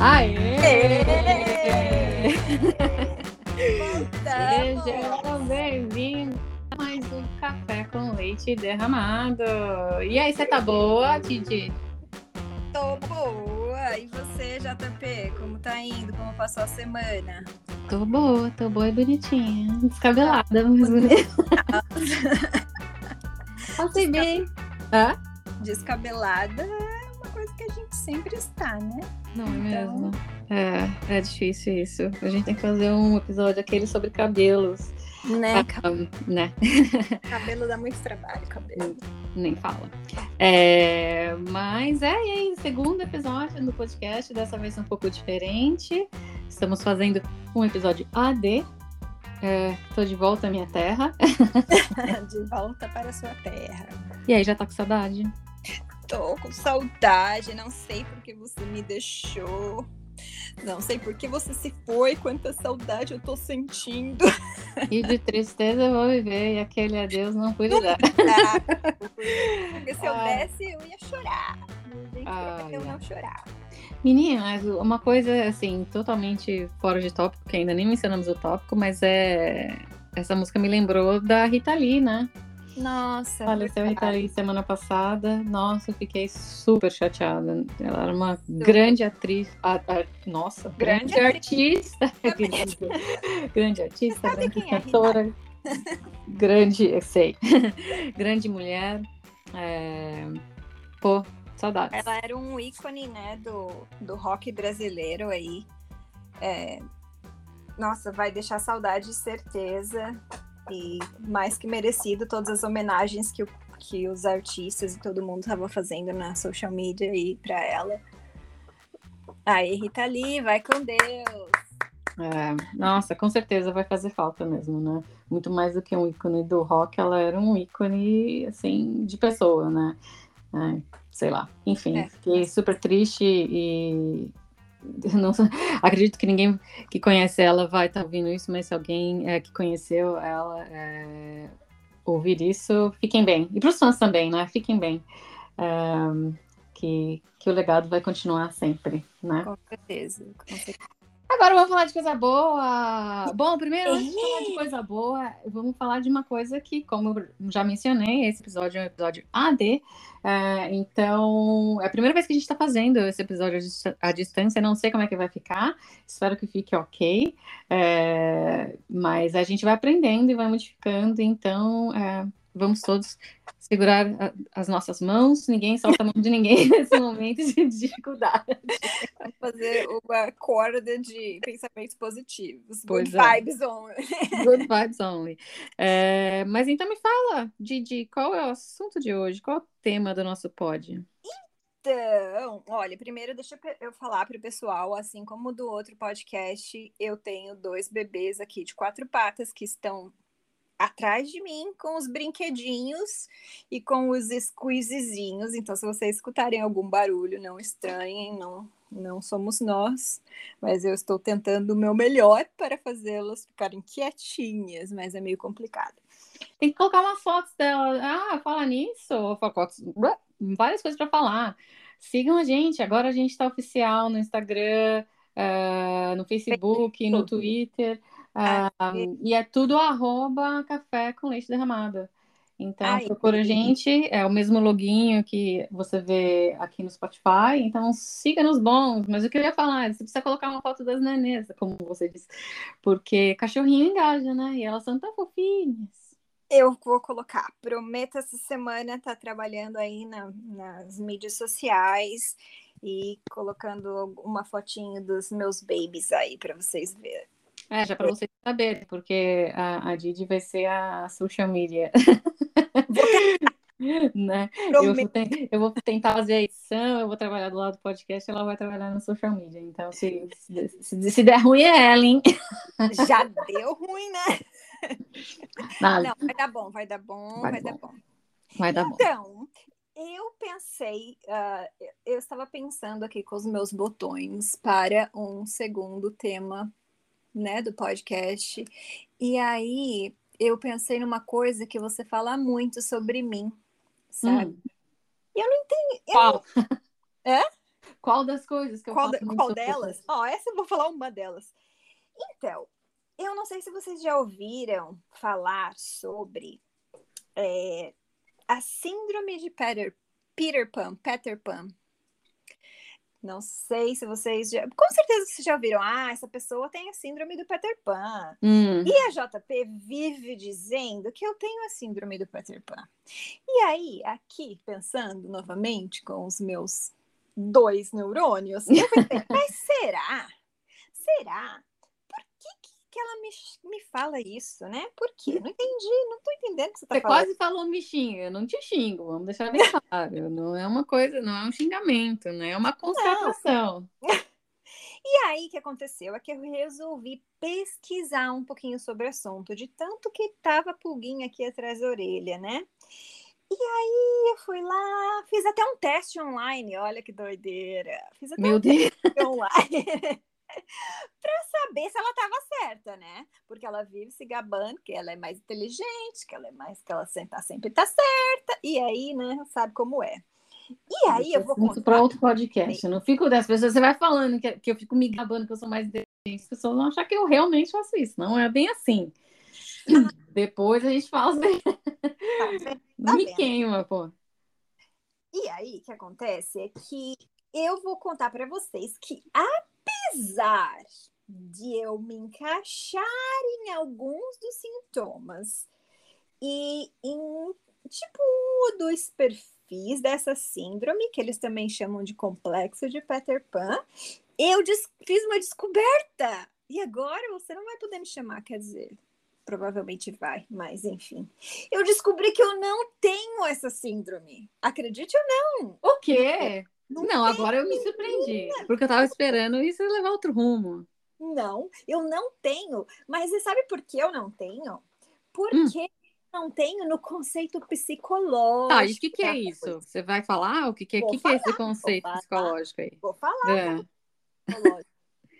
Aê! Voltamos! Seja bem-vindo a mais um Café com Leite Derramado. E aí, você tá boa, Titi? Tô boa! E você, JP, como tá indo? Como passou a semana? Tô boa, tô boa e bonitinha. Descabelada, mas bonita. Passei bem. Hã? Descabelada é uma coisa que a gente sempre está, né? Não é Então- mesmo? É, é difícil isso. A gente tem que fazer um episódio aquele sobre cabelos. Né? Ah, né? Cabelo dá muito trabalho, cabelo. Nem fala. É, mas é, e aí, segundo episódio do podcast, dessa vez um pouco diferente. Estamos fazendo um episódio AD. É, tô de volta à minha terra. De volta para a sua terra. E aí, já tá com saudade? Tô com saudade, não sei porque você me deixou. Não sei por que você se foi, quanta saudade eu tô sentindo. E de tristeza eu vou viver, e aquele adeus não pude dar. Porque se eu Ai. desse, eu ia chorar. Ai, eu não chorar. Menina, mas uma coisa assim, totalmente fora de tópico, que ainda nem mencionamos o tópico, mas é. Essa música me lembrou da Rita Lee, né? Nossa. Faleceu a Rita Lee semana passada. Nossa, eu fiquei super chateada. Ela era uma grande atriz. a- a- nossa, grande, Grande artista. grande artista, grande é cantora. grande, eu sei. grande mulher. É, Pô, saudades. Ela era um ícone, né, do, do rock brasileiro aí. É, Nossa, vai deixar saudade, certeza. E mais que merecido todas as homenagens que, o- que os artistas e todo mundo tava fazendo na social media aí pra ela. Aí, Rita Lee, vai com Deus. É, nossa, com certeza vai fazer falta mesmo, né? Muito mais do que um ícone do rock, ela era um ícone, assim, de pessoa, né? É, sei lá. Enfim, É. fiquei super triste e não acredito que ninguém que conhece ela vai estar ouvindo isso, mas se alguém é, que conheceu ela é, ouvir isso, fiquem bem. E para os fãs também, né? Fiquem bem. É, que, que o legado vai continuar sempre, né? Com certeza. Com certeza. Agora vamos falar de coisa boa. Bom, primeiro, antes de falar de coisa boa, vamos falar de uma coisa que, como eu já mencionei, esse episódio é um episódio AD. é, então, é a primeira vez que a gente está fazendo esse episódio à dis- à distância. Não sei como é que vai ficar. Espero que fique ok. é, mas a gente vai aprendendo e vai modificando. Então, é, vamos todos segurar as nossas mãos. Ninguém solta a mão de ninguém nesse momento de dificuldade. Fazer uma corda de pensamentos positivos. Pois Good é. vibes only. Good vibes only. É, mas então me fala, Didi, qual é o assunto de hoje? Qual é o tema do nosso pod? Então, olha, primeiro deixa eu falar para o pessoal, assim como do outro podcast, eu tenho dois bebês aqui de quatro patas que estão atrás de mim com os brinquedinhos e com os squeezezinhos. Então, se vocês escutarem algum barulho, não estranhem, não, não somos nós, mas eu estou tentando o meu melhor para fazê-las ficarem quietinhas, mas é meio complicado. Tem que colocar umas fotos dela. Ah, fala nisso. Fotos, várias coisas para falar. Sigam a gente. Agora a gente está oficial no Instagram, eh, no Facebook, no Twitter. Ah, e é tudo arroba café com leite derramado. Então, Ai, procura a que gente. É o mesmo loginho que você vê aqui no Spotify. Então, siga nos bons. Mas o que eu ia falar, você precisa colocar uma foto das nenês, como você disse. Porque cachorrinho engaja, né? E elas são tão fofinhas. Eu vou colocar. Prometo essa semana estar trabalhando aí na- nas mídias sociais e colocando uma fotinho dos meus babies aí para vocês verem. É, já para vocês saberem, porque a, a Didi vai ser a social media. né? Eu vou, ten- eu vou tentar fazer a edição, eu vou trabalhar do lado do podcast, ela vai trabalhar no social media. Então, se, se, se- der ruim, é ela, hein? Já deu ruim, né? Nada, Não, vai dar bom, vai dar bom, Vai vai, dar dar bom. vai dar bom. Então, eu pensei, ah, eu estava pensando aqui com os meus botões para um segundo tema, né, do podcast. E aí eu pensei numa coisa que você fala muito sobre mim, sabe? Hum. E eu não entendi. eu Qual? É? Qual das coisas que eu qual, qual delas? Ó, oh, essa eu vou falar uma delas. Então, eu não sei se vocês já ouviram falar sobre é, a síndrome de Peter, Peter Pan, Peter Pan. Não sei se vocês já. Com certeza vocês já ouviram. Ah, essa pessoa tem a síndrome do Peter Pan. Hum. E a JP vive dizendo que eu tenho a síndrome do Peter Pan. E aí, aqui, pensando novamente com os meus dois neurônios, eu pensei, mas será? Será? Que, ela me, me fala isso, né? Por quê? Não entendi, não tô entendendo o que você tá você falando. quase falou me xinga, eu não te xingo, vamos deixar bem claro. Não é uma coisa, não é um xingamento, né? É uma constatação. E aí, o que aconteceu é que eu resolvi pesquisar um pouquinho sobre o assunto, de tanto que tava pulguinha aqui atrás da orelha, né? E aí eu fui lá, fiz até um teste online, olha que doideira. Fiz até Meu um Deus. teste online. para saber se ela estava certa, né? Porque ela vive se gabando que ela é mais inteligente, que ela é mais que ela tá sempre tá certa. E aí, né, sabe como é. E aí eu vou contar para outro podcast. Eu não fico das pessoas, você vai falando que, que eu fico me gabando que eu sou mais inteligente, as pessoas vão achar que eu realmente faço isso. Não é bem assim. Depois a gente fala assim. Tá, não me queima, pô. E aí, o que acontece é que eu vou contar para vocês que apesar de eu me encaixar em alguns dos sintomas e em tipo um ou dois perfis dessa síndrome, que eles também chamam de complexo de Peter Pan, eu fiz uma descoberta. E agora você não vai poder me chamar, quer dizer, provavelmente vai, mas enfim. Eu descobri que eu não tenho essa síndrome. Acredite ou não. O quê? Não, não agora eu me surpreendi, porque eu tava esperando isso levar outro rumo. Não, eu não tenho. Mas você sabe por que eu não tenho? Porque hum. não tenho no conceito psicológico. Ah, e o que, que é isso? Você vai falar o que, que, é, que, falar, que é esse conceito psicológico aí? Vou falar. É.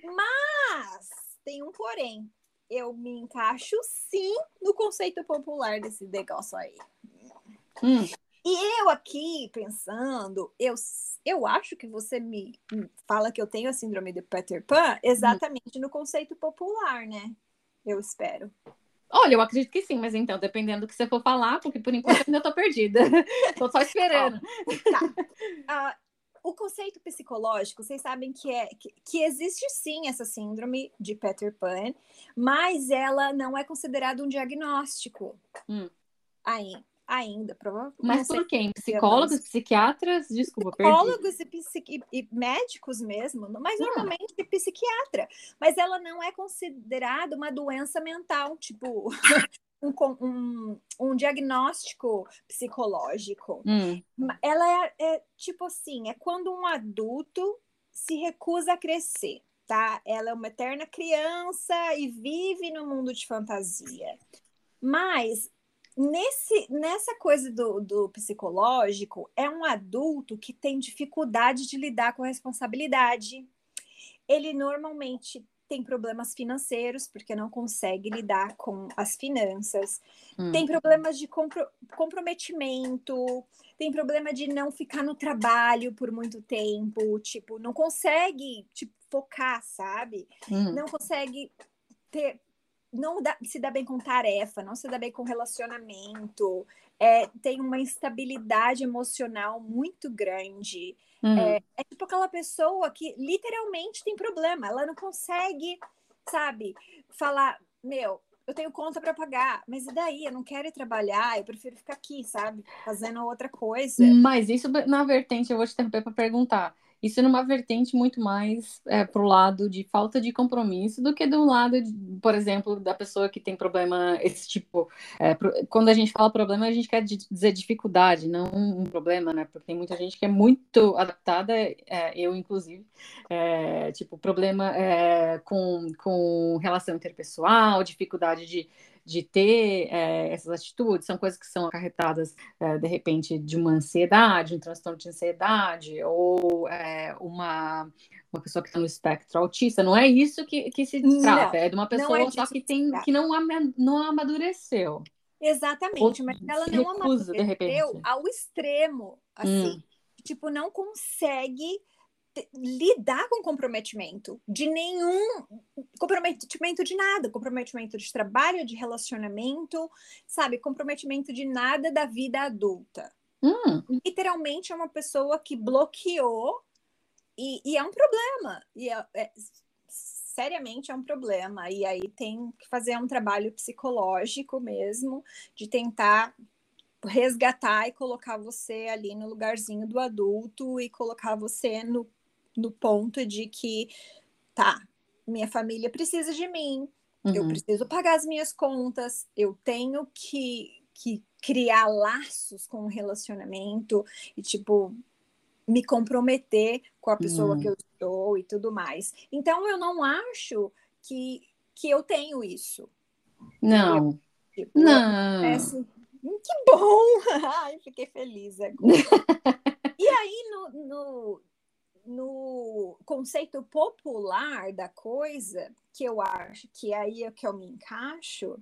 Mas tem um porém. Eu me encaixo sim no conceito popular desse negócio aí. Hum. E eu aqui pensando, eu, eu acho que você me fala que eu tenho a síndrome de Peter Pan exatamente uhum. no conceito popular, né? Eu espero. Olha, eu acredito que sim, mas então, dependendo do que você for falar, porque por enquanto eu ainda tô perdida. tô só esperando. tá. Uh, o conceito psicológico, vocês sabem que é que, que, existe sim essa síndrome de Peter Pan, mas ela não é considerada um diagnóstico. Hum. Aí, ainda, provavelmente. Mas por quem? Psicólogos, psiquiatras? Desculpa, Psicólogos e, e, médicos mesmo, mas ah. normalmente psiquiatra. Mas ela não é considerada uma doença mental, tipo. um, um, um, diagnóstico psicológico. Hum. Ela é, é tipo assim: é quando um adulto se recusa a crescer. Tá? Ela é uma eterna criança e vive no mundo de fantasia. Mas nesse, nessa coisa do, do psicológico, é um adulto que tem dificuldade de lidar com a responsabilidade. Ele normalmente tem problemas financeiros, porque não consegue lidar com as finanças, hum. tem problemas de compro comprometimento, tem problema de não ficar no trabalho por muito tempo, tipo, não consegue tipo, focar, sabe? Hum. Não consegue ter não dá, se dá bem com tarefa, não se dá bem com relacionamento, é, tem uma instabilidade emocional muito grande. Uhum. É, é, tipo aquela pessoa que literalmente tem problema, ela não consegue, sabe, falar, meu, eu tenho conta para pagar, mas e daí? Eu não quero ir trabalhar, eu prefiro ficar aqui, sabe, fazendo outra coisa. Mas isso na vertente, eu vou te interromper para perguntar. Isso numa vertente muito mais é, para o lado de falta de compromisso do que do lado, de, por exemplo, da pessoa que tem problema, esse tipo. É, quando a gente fala problema, a gente quer dizer dificuldade, não um problema, né? Porque tem muita gente que é muito adaptada, é, eu inclusive, é, tipo, problema é, com, com relação interpessoal, dificuldade de de ter é, essas atitudes, são coisas que são acarretadas, é, de repente, de uma ansiedade, um transtorno de ansiedade, ou é, uma, uma pessoa que está no espectro autista. Não é isso que, que se trata, não, é de uma pessoa só que, tem, que não, não amadureceu. Exatamente, mas ela não recusa, amadureceu ao extremo, assim, hum. tipo, não consegue lidar com comprometimento de nenhum comprometimento de nada, comprometimento de trabalho, de relacionamento, sabe, comprometimento de nada da vida adulta. Hum. Literalmente é uma pessoa que bloqueou e, e é um problema. E é, é, seriamente é um problema. E aí tem que fazer um trabalho psicológico mesmo, de tentar resgatar e colocar você ali no lugarzinho do adulto e colocar você no, no ponto de que, tá, minha família precisa de mim, uhum. eu preciso pagar as minhas contas, eu tenho que, que criar laços com o relacionamento e, tipo, me comprometer com a pessoa uhum. que eu estou e tudo mais. Então, eu não acho que, que eu tenho isso. Não. Eu, tipo, não. Assim, Hum, que bom! Ai, fiquei feliz agora. e aí, no, no, no, conceito popular da coisa, que eu acho que aí é que eu me encaixo,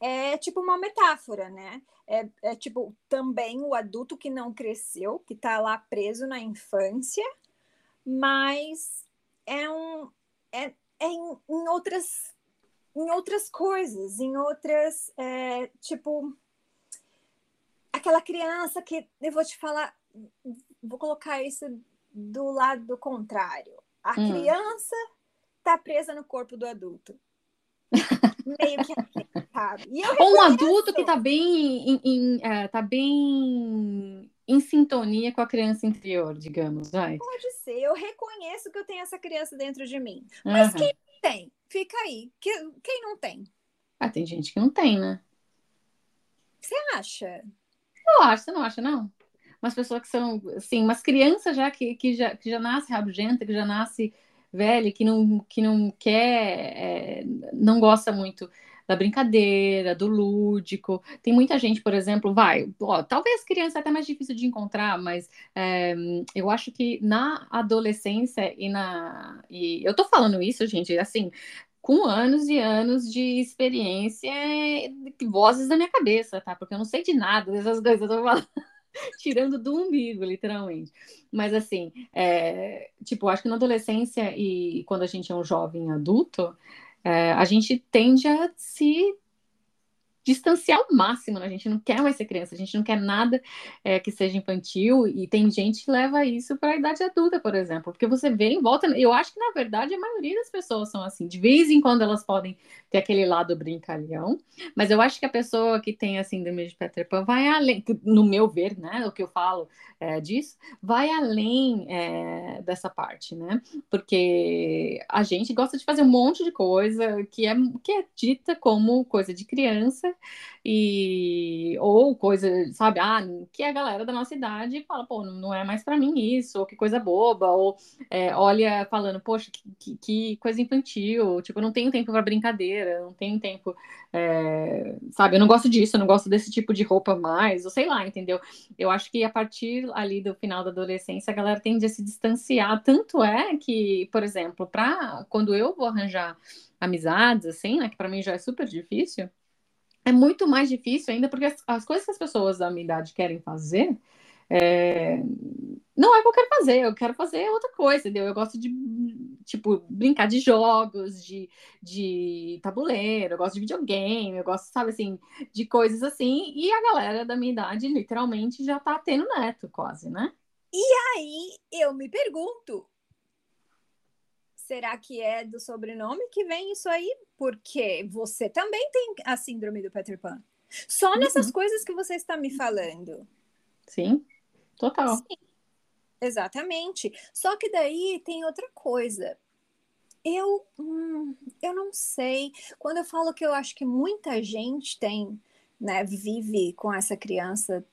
é tipo uma metáfora, né? É, é tipo também o adulto que não cresceu, que está lá preso na infância, mas é um. É, é em, em outras em outras coisas, em outras, é, tipo, aquela criança que eu vou te falar, vou colocar isso do lado contrário. A hum. criança tá presa no corpo do adulto. Meio que assim, sabe? Ou um adulto que tá bem em, em é, tá bem em sintonia com a criança interior, digamos, vai. Pode ser. Eu reconheço que eu tenho essa criança dentro de mim. Mas uhum. quem tem? Fica aí. Quem não tem? Ah, tem gente que não tem, né? Você acha? Eu acho, você não acha, não? Umas pessoas que são, assim, umas crianças já que, que, já, que já nasce rabugenta, que já nasce velha, que não, que não quer, é, não gosta muito da brincadeira, do lúdico. Tem muita gente, por exemplo, vai, ó, talvez criança é até mais difícil de encontrar, mas é, eu acho que na adolescência e na. E eu tô falando isso, gente, assim, com anos e anos de experiência, vozes da minha cabeça, tá? Porque eu não sei de nada dessas coisas, eu tô falando, tirando do umbigo, literalmente. Mas assim, é, tipo, acho que na adolescência e quando a gente é um jovem adulto, é, a gente tende a se distanciar ao máximo, né? A gente não quer mais ser criança, a gente não quer nada é, que seja infantil, e tem gente que leva isso para a idade adulta, por exemplo, porque você vê em volta, eu acho que na verdade a maioria das pessoas são assim, de vez em quando elas podem ter aquele lado brincalhão, mas eu acho que a pessoa que tem a síndrome de Peter Pan vai além, no meu ver, né, o que eu falo é, disso, vai além é, dessa parte, né, porque a gente gosta de fazer um monte de coisa que é, que é dita como coisa de criança, e ou coisa, sabe, ah, que a galera da nossa idade fala, pô, não é mais para mim isso, ou que coisa boba, ou é, olha falando, poxa, que, que, coisa infantil, tipo, eu não tenho tempo para brincadeira, não tenho tempo, é, sabe, eu não gosto disso, eu não gosto desse tipo de roupa mais, ou sei lá, entendeu? Eu acho que a partir ali do final da adolescência, a galera tende a se distanciar, tanto é que, por exemplo, para quando eu vou arranjar amizades, assim, né, que para mim já é super difícil, é muito mais difícil ainda, porque as, as, coisas que as pessoas da minha idade querem fazer é, não é o que eu quero fazer, eu quero fazer outra coisa, entendeu? Eu gosto de, tipo, brincar de jogos, de, de tabuleiro, eu gosto de videogame, eu gosto, sabe, assim, de coisas assim, e a galera da minha idade, literalmente, já tá tendo neto, quase, né? E aí, eu me pergunto, será que é do sobrenome que vem isso aí? Porque você também tem a síndrome do Peter Pan. Só uhum. nessas coisas que você está me falando. Sim, total. Sim, exatamente. Só que daí tem outra coisa. Eu, hum, eu não sei. Quando eu falo que eu acho que muita gente tem, né, vive com essa criança,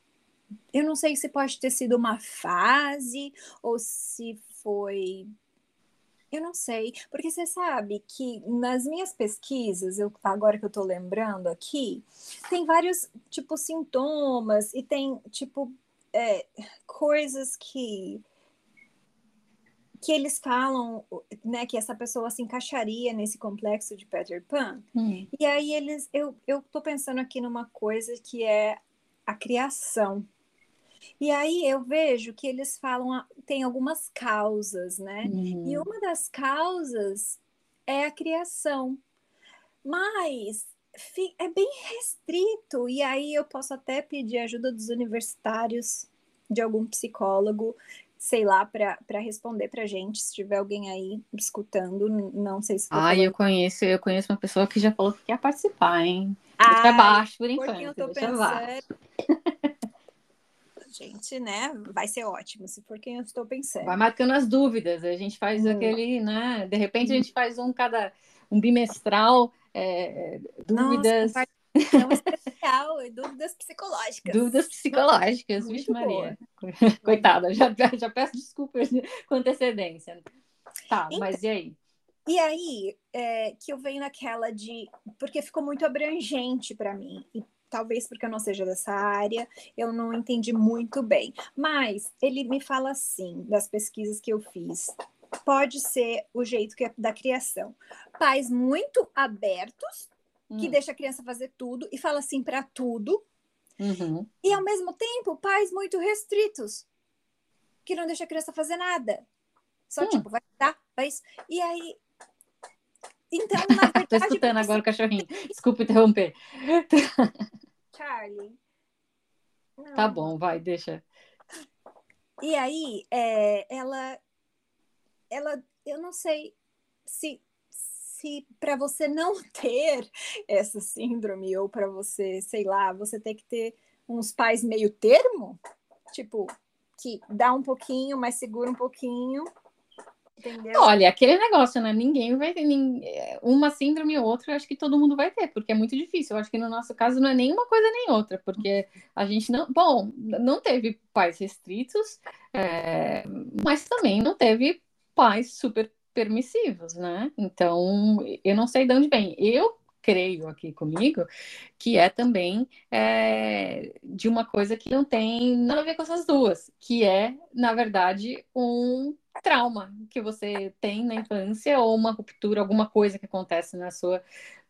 eu não sei se pode ter sido uma fase ou se foi eu não sei, porque você sabe que nas minhas pesquisas, eu, agora que eu tô lembrando aqui, tem vários, tipo, sintomas e tem, tipo, é, coisas que que eles falam, né, que essa pessoa se encaixaria nesse complexo de Peter Pan. Hum. E aí eles, eu, eu tô pensando aqui numa coisa que é a criação. E aí eu vejo que eles falam, tem algumas causas, né? Uhum. E uma das causas é a criação. Mas é bem restrito, e aí eu posso até pedir ajuda dos universitários, de algum psicólogo, sei lá, para responder para gente, se tiver alguém aí escutando, não sei se. Ah, eu conheço, eu conheço uma pessoa que já falou que quer participar, hein? Deixa abaixo por enquanto. Eu tô pensando. Gente, né? Vai ser ótimo, se for quem eu estou pensando. Vai marcando as dúvidas, a gente faz hum. aquele, né? De repente a gente faz um cada um bimestral, é, dúvidas. Nossa, um especial, dúvidas psicológicas. Dúvidas psicológicas, vixe Maria. Coitada, já, já peço desculpas com antecedência. Tá, então, mas e aí? E aí é, que eu venho naquela de. Porque ficou muito abrangente para mim. E talvez porque eu não seja dessa área, eu não entendi muito bem. Mas ele me fala assim, das pesquisas que eu fiz, pode ser o jeito que é da criação. Pais muito abertos, hum. que deixa a criança fazer tudo e fala assim para tudo. Uhum. E ao mesmo tempo, pais muito restritos, que não deixa a criança fazer nada. Só hum. tipo, vai dar, vai isso. E aí. Então, na verdade. Tô escutando agora o cachorrinho. Desculpa interromper. Charlie. Não. Tá bom, vai, deixa. E aí, é, ela, ela, eu não sei se, se para você não ter essa síndrome ou para você, sei lá, você ter que ter uns pais meio termo, tipo, que dá um pouquinho, mas segura um pouquinho, Entendeu? Olha, aquele negócio, né? Ninguém vai ter uma síndrome ou outra, acho que todo mundo vai ter, porque é muito difícil. Eu acho que no nosso caso não é nem uma coisa nem outra, porque a gente não. Bom, não teve pais restritos, é, mas também não teve pais super permissivos, né? Então, eu não sei de onde vem. Eu creio aqui comigo, que é também é, de uma coisa que não tem nada a ver com essas duas, que é, na verdade, um trauma que você tem na infância ou uma ruptura, alguma coisa que acontece na sua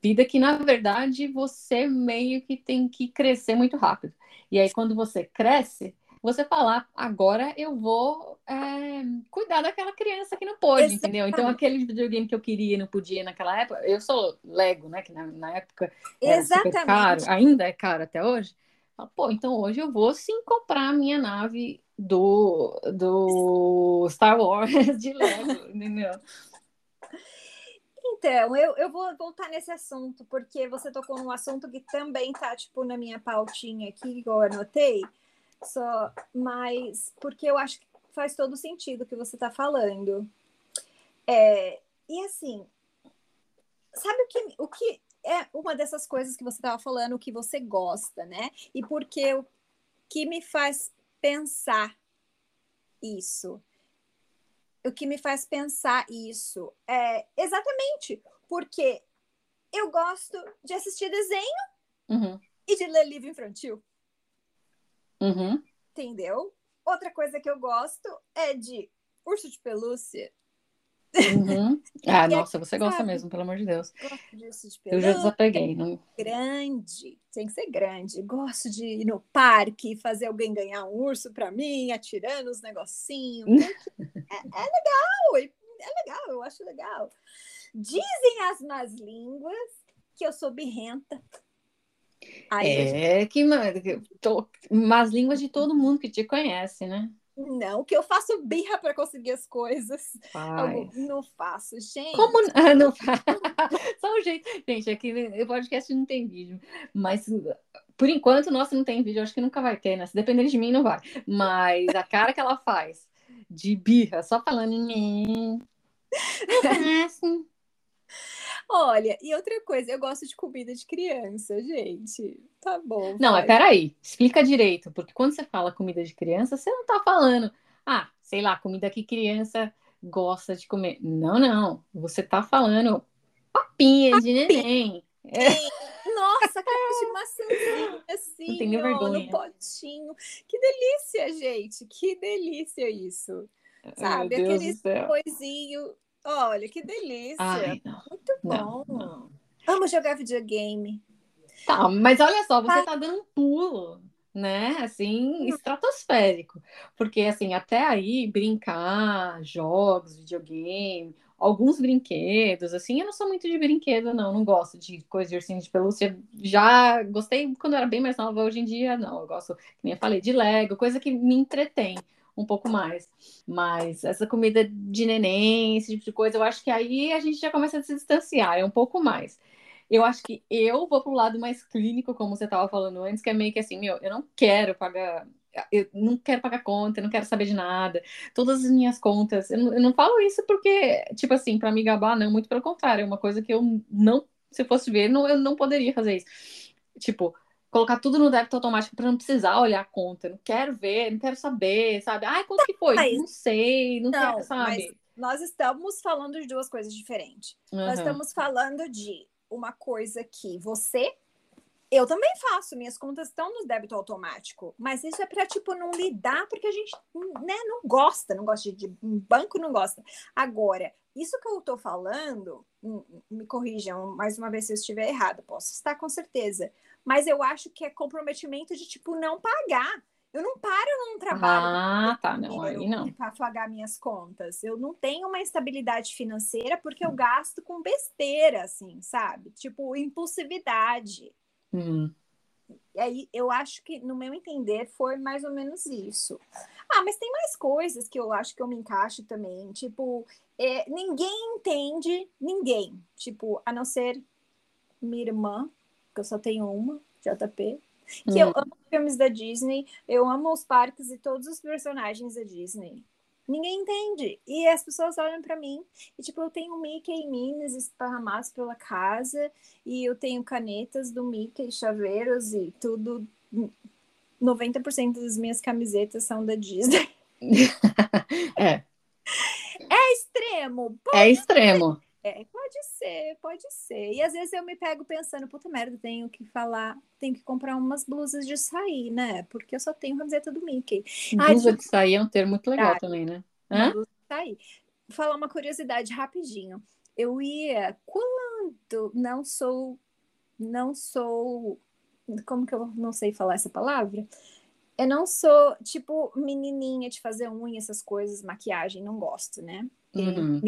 vida que na verdade você meio que tem que crescer muito rápido. E aí quando você cresce, você falar, agora eu vou é, cuidar daquela criança que não pôde, Exatamente. entendeu? Então, aquele videogame que eu queria e não podia naquela época, eu sou Lego, né? Que na, na época Exatamente. super caro, ainda é caro até hoje. Pô, então hoje eu vou sim comprar a minha nave do, do Star Wars de Lego, entendeu? Então, eu, eu vou voltar nesse assunto, porque você tocou num assunto que também tá, tipo, na minha pautinha aqui, igual eu anotei, só, mas porque eu acho que faz todo sentido o que você está falando. É, e assim, sabe o que, o que é uma dessas coisas que você estava falando, o que você gosta, né? E porque o que me faz pensar isso? O que me faz pensar isso é exatamente porque eu gosto de assistir desenho uhum. e de ler livro infantil. Uhum. Entendeu? Outra coisa que eu gosto é de urso de pelúcia. Uhum. Ah, nossa, você gosta sabe? mesmo, pelo amor de Deus. Gosto de urso de. Eu já desapeguei. Não... Grande, tem que ser grande. Gosto de ir no parque, fazer alguém ganhar um urso para mim, atirando os negocinhos. é, é legal, é legal, eu acho legal. Dizem as más línguas que eu sou birrenta. Ai, é que, tô, mas línguas de todo mundo que te conhece, né? Não, que eu faço birra para conseguir as coisas. Não faço, gente. Como ah, não faz? Só um jeito. Gente, aqui no podcast não tem vídeo, mas por enquanto nossa não tem vídeo, acho que nunca vai ter, né? Se depender de mim, não vai. Mas a cara que ela faz de birra, só falando. Não faço. Olha, e outra coisa, eu gosto de comida de criança, gente. Tá bom. Não, mas peraí, explica direito, porque quando você fala comida de criança, você não tá falando, ah, sei lá, comida que criança gosta de comer. Não, não. Você tá falando papinha de neném. É. Nossa, cara de maçãzinha assim, ó, vergonha. no potinho. Que delícia, gente. Que delícia isso. Sabe? Aquele coisinho Olha, que delícia. Ai, Muito bom. Não, não. Amo jogar videogame. Tá, mas olha só, você tá, tá dando um pulo né? Assim, estratosférico. Porque, assim, até aí, brincar, jogos, videogame, alguns brinquedos, assim, eu não sou muito de brinquedo, não. Não gosto de coisa de ursinho de pelúcia. Já gostei quando eu era bem mais nova, hoje em dia, não. Eu gosto, como nem eu falei, de Lego, coisa que me entretém um pouco mais. Mas essa comida de neném, esse tipo de coisa, eu acho que aí a gente já começa a se distanciar, é um pouco mais. Eu acho que eu vou pro lado mais clínico, como você estava falando antes, que é meio que assim, meu, eu não quero pagar eu não quero pagar conta, eu não quero saber de nada. Todas as minhas contas, eu não, eu não falo isso porque, tipo assim, para me gabar, não, muito pelo contrário, é uma coisa que eu não, se eu fosse ver, não, eu não poderia fazer isso. Tipo, colocar tudo no débito automático para não precisar olhar a conta. Não quero ver, não quero saber, sabe? Ai, quanto que foi? Mas, não sei, não, não quero, sabe? nós estamos falando de duas coisas diferentes. Uhum. Nós estamos falando de uma coisa que você eu também faço, minhas contas estão no débito automático, mas isso é para tipo não lidar porque a gente, né, não gosta, não gosta de, de banco não gosta. Agora, isso que eu estou falando, hum, me corrijam mais uma vez se eu estiver errado, posso estar com certeza, mas eu acho que é comprometimento de tipo não pagar. Eu não paro num trabalho ah, tá, não, aí não. para pagar minhas contas. Eu não tenho uma estabilidade financeira porque eu gasto com besteira, assim, sabe? Tipo, impulsividade. Uhum. E aí eu acho que, no meu entender, foi mais ou menos isso. Ah, mas tem mais coisas que eu acho que eu me encaixo também. Tipo, é, ninguém entende ninguém. Tipo, a não ser minha irmã, que eu só tenho uma, JP, que eu hum. amo filmes da Disney, eu amo os parques e todos os personagens da Disney. Ninguém entende. E as pessoas olham para mim e, tipo, eu tenho Mickey e Minnie esparramados pela casa e eu tenho canetas do Mickey, chaveiros e tudo. 90% das minhas camisetas são da Disney. é. É extremo. é extremo. É, pode ser, pode ser. E às vezes eu me pego pensando, puta merda, tenho que falar, tenho que comprar umas blusas de sair, né? Porque eu só tenho camiseta do Mickey. Blusa de sair é um termo muito legal também, né? Blusa de sair. Vou falar uma curiosidade rapidinho. Eu ia quando não sou não sou como que eu não sei falar essa palavra? Eu não sou tipo menininha de fazer unha, essas coisas, maquiagem, não gosto, né? Uhum.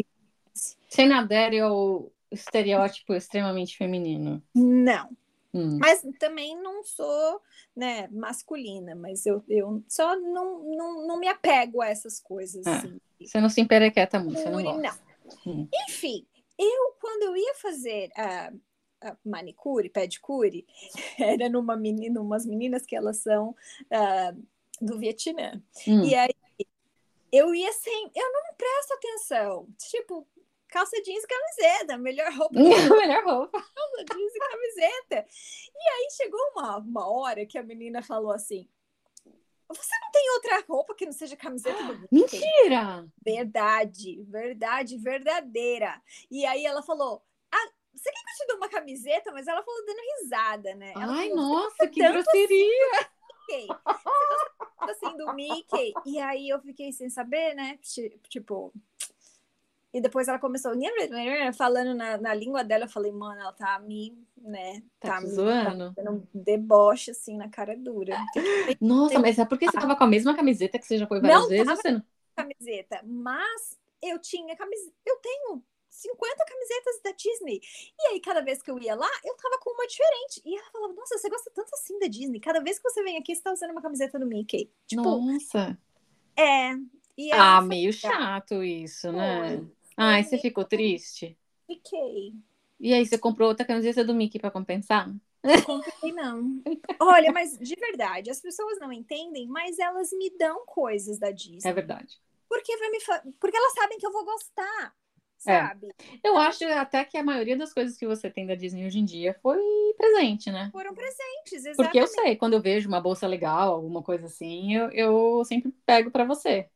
Sem adere ao estereótipo extremamente feminino. Não. Hum. Mas também não sou né, masculina, mas eu, eu só não, não, não me apego a essas coisas. É. Assim. Você não se emperequeta muito, você não gosta. Não. Hum. Enfim, eu, quando eu ia fazer a, a manicure, pedicure, era numa menina, umas meninas que elas são uh, do Vietnã. Hum. E aí eu ia sem. Eu não presto atenção. Tipo, calça jeans e camiseta, melhor roupa. melhor roupa. Calça jeans e camiseta. E aí chegou uma, uma hora que a menina falou assim: você não tem outra roupa que não seja camiseta do Mentira! Verdade, verdade, verdadeira. E aí ela falou: ah, você quer que eu te dê uma camiseta? Mas ela falou dando risada, né? Ela Ai, falou, nossa, que grosseria! Assim, assim do Mickey. E aí eu fiquei sem saber, né? Tipo, e depois ela começou falando na, na língua dela. Eu falei, mano, ela tá me, né? Tá, tá me zoando. Tá dando deboche assim na cara dura. Nossa, mas é porque você tava com a mesma camiseta que você já foi várias não vezes? Tava você não camiseta, mas eu tinha camiseta. Eu tenho 50 camisetas da Disney. E aí, cada vez que eu ia lá, eu tava com uma diferente. E ela falava, nossa, você gosta tanto assim da Disney. Cada vez que você vem aqui, você tá usando uma camiseta do Mickey. Tipo, nossa. É. ah, meio chato isso, né? Ai, você ficou triste? Fiquei. E aí, você comprou outra camiseta do Mickey para compensar? Não comprei, não. Olha, mas de verdade, as pessoas não entendem, mas elas me dão coisas da Disney. É verdade. Porque, vai me fa... Porque elas sabem que eu vou gostar, é. sabe? É. Eu acho até que a maioria das coisas que você tem da Disney hoje em dia foi presente, né? Foram presentes, exatamente. Porque eu sei, quando eu vejo uma bolsa legal, alguma coisa assim, eu, eu sempre pego para você.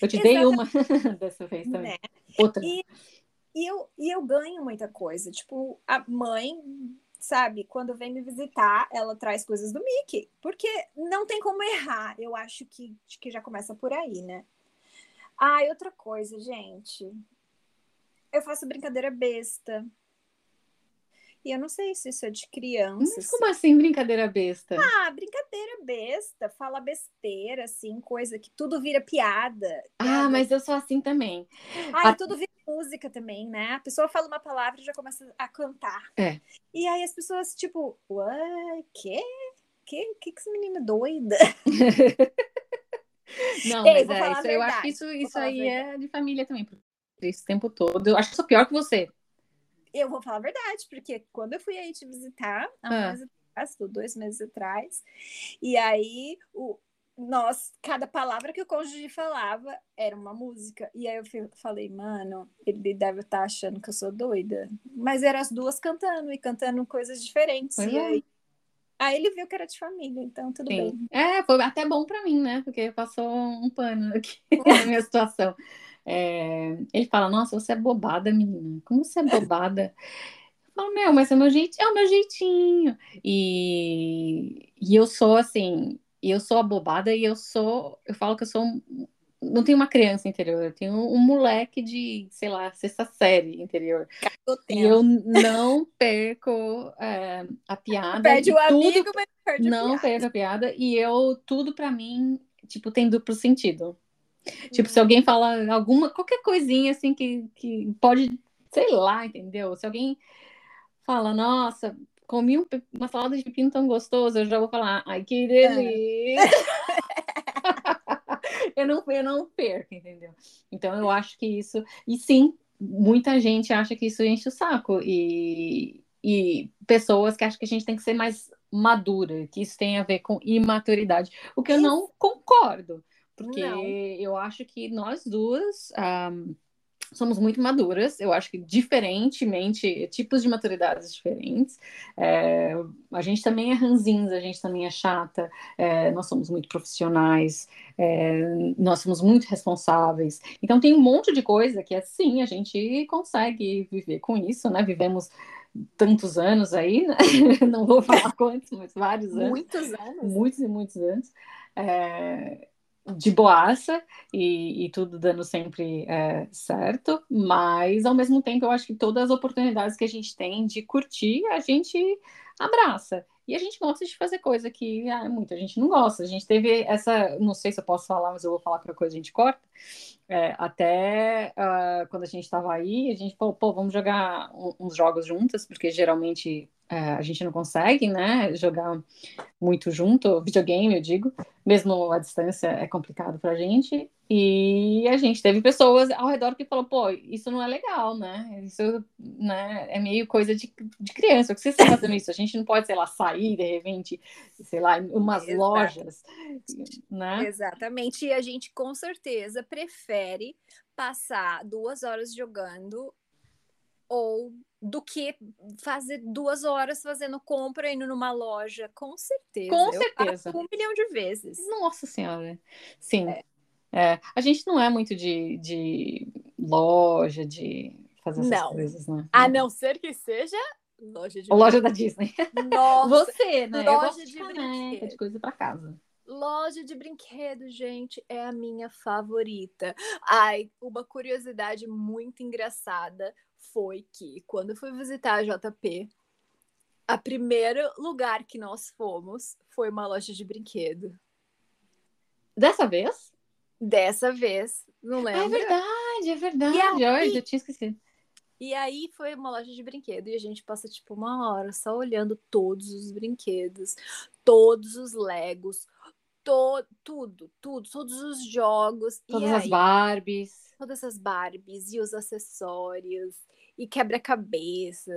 Eu te dei uma dessa vez também. Né? Outra. E, e, eu, e eu ganho muita coisa. Tipo, a mãe, sabe, quando vem me visitar, ela traz coisas do Mickey. Porque não tem como errar. Eu acho que, que já começa por aí, né? Ah, e outra coisa, gente. Eu faço brincadeira besta. E eu não sei se isso é de criança. Mas como assim, brincadeira besta? Ah, brincadeira besta, fala besteira, assim, coisa que tudo vira piada. Ah, mas eu sou assim também. Ah, a... tudo vira música também, né? A pessoa fala uma palavra e já começa a cantar. É. E aí as pessoas, tipo, ué, que? Que, que que essa menina doida? Não, Ei, mas é, isso, eu acho que isso, isso aí é de família também, esse tempo todo. Eu acho que sou pior que você. Eu vou falar a verdade, porque quando eu fui aí te visitar, há um ah. mês atrás, dois meses atrás, e aí o, nós, cada palavra que o cônjuge falava era uma música. E aí eu falei, mano, ele deve estar tá achando que eu sou doida. Mas eram as duas cantando e cantando coisas diferentes. e é. aí, aí ele viu que era de família, então tudo Sim. bem. É, foi até bom para mim, né? Porque passou um pano aqui na minha situação. É, ele fala, nossa, você é bobada, menina. Como você é bobada? Eu falo, meu, mas é, meu jeito, é o meu jeitinho. E, e eu sou assim, eu sou abobada e eu sou, eu falo que eu sou não tenho uma criança interior, eu tenho um moleque de, sei lá, sexta série interior. E eu não perco é, a piada. Perde o tudo, amigo, mas perde Não a piada. perco a piada. E eu, tudo para mim, tipo, tem duplo sentido. Tipo, se alguém fala alguma, qualquer coisinha assim que, que pode, sei lá, entendeu? Se alguém fala, nossa, comi um, uma salada de pepino tão gostoso, eu já vou falar, ai, que delícia! É. eu, não, eu não perco, entendeu? Então, eu acho que isso. E sim, muita gente acha que isso enche o saco. E, e pessoas que acham que a gente tem que ser mais madura, que isso tem a ver com imaturidade. O que eu não concordo. Porque Não. eu acho que nós duas um, somos muito maduras. Eu acho que diferentemente, tipos de maturidades diferentes. É, a gente também é ranzinza, a gente também é chata. É, nós somos muito profissionais. É, nós somos muito responsáveis. Então tem um monte de coisa que assim a gente consegue viver com isso, né? Vivemos tantos anos aí, né? Não vou falar quantos, mas vários anos. Muitos anos. Muitos e muitos anos. É, de boaça e, e, tudo dando sempre é, certo, mas ao mesmo tempo eu acho que todas as oportunidades que a gente tem de curtir, a gente abraça. E a gente gosta de fazer coisa que ah, muita gente não gosta. A gente teve essa, não sei se eu posso falar, mas eu vou falar que a coisa a gente corta. É, até uh, quando a gente estava aí, a gente falou, pô, vamos jogar uns jogos juntas, porque geralmente é, a gente não consegue, né, jogar muito junto, videogame, eu digo, mesmo a distância é complicado pra gente, e a gente teve pessoas ao redor que falou, pô, isso não é legal, né, isso, né, é meio coisa de, de criança, o que vocês estão fazendo isso? A gente não pode, sei lá, sair, de repente, sei lá, em umas Exato. lojas, né? Exatamente, e a gente com certeza prefere passar duas horas jogando ou do que fazer duas horas fazendo compra indo numa loja, com certeza. Com certeza. um milhão de vezes. Nossa Senhora. Sim. É. É. A gente não é muito de, de loja, de fazer essas não. coisas, né? A não ser que seja loja de loja da Disney. Nossa, Você, né? Loja de, de de coisa para casa. Loja de brinquedo, gente, é a minha favorita. Ai, uma curiosidade muito engraçada foi que quando eu fui visitar a JP, a primeiro lugar que nós fomos foi uma loja de brinquedo. Dessa vez? Dessa vez, não lembro. é verdade, é verdade. E aí, eu tinha esquecido. E aí foi uma loja de brinquedo e a gente passa tipo uma hora só olhando todos os brinquedos, todos os Legos, to tudo, tudo, todos os jogos. Todas as Barbies. Todas as Barbies e os acessórios e quebra-cabeça.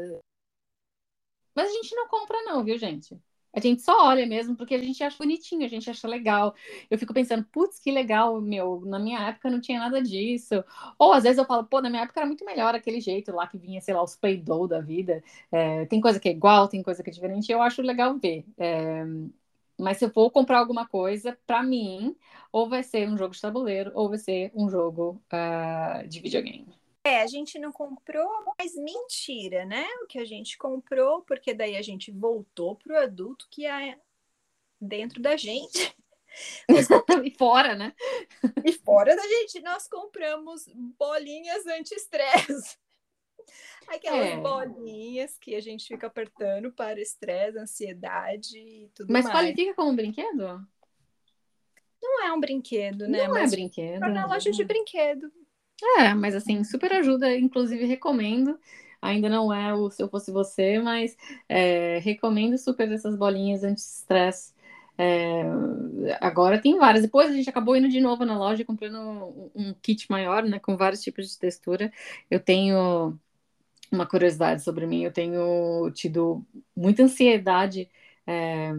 Mas a gente não compra, não, viu, gente? A gente só olha mesmo porque a gente acha bonitinho, a gente acha legal. Eu fico pensando, putz, que legal, meu, na minha época não tinha nada disso. Ou às vezes eu falo, pô, na minha época era muito melhor aquele jeito lá que vinha, sei lá, os Play-Doh da vida. É, tem coisa que é igual, tem coisa que é diferente, eu acho legal ver. É, mas se eu for comprar alguma coisa, para mim, ou vai ser um jogo de tabuleiro, ou vai ser um jogo uh, de videogame. É, a gente não comprou, mas mentira, né? O que a gente comprou, porque daí a gente voltou pro adulto que é dentro da gente. e fora, né? E fora da gente, nós compramos bolinhas anti-estresse. Aquelas é. bolinhas que a gente fica apertando para estresse, ansiedade e tudo Mas mais. Mas qualifica como um brinquedo? Não é um brinquedo, né? Não é mas é brinquedo. Tá na loja de brinquedo. É, mas assim, super ajuda, inclusive recomendo. Ainda não é o se eu fosse você, mas é, recomendo super essas bolinhas anti-estresse. É, agora tem várias. Depois a gente acabou indo de novo na loja comprando um, um kit maior, né, com vários tipos de textura. Eu tenho uma curiosidade sobre mim, eu tenho tido muita ansiedade é,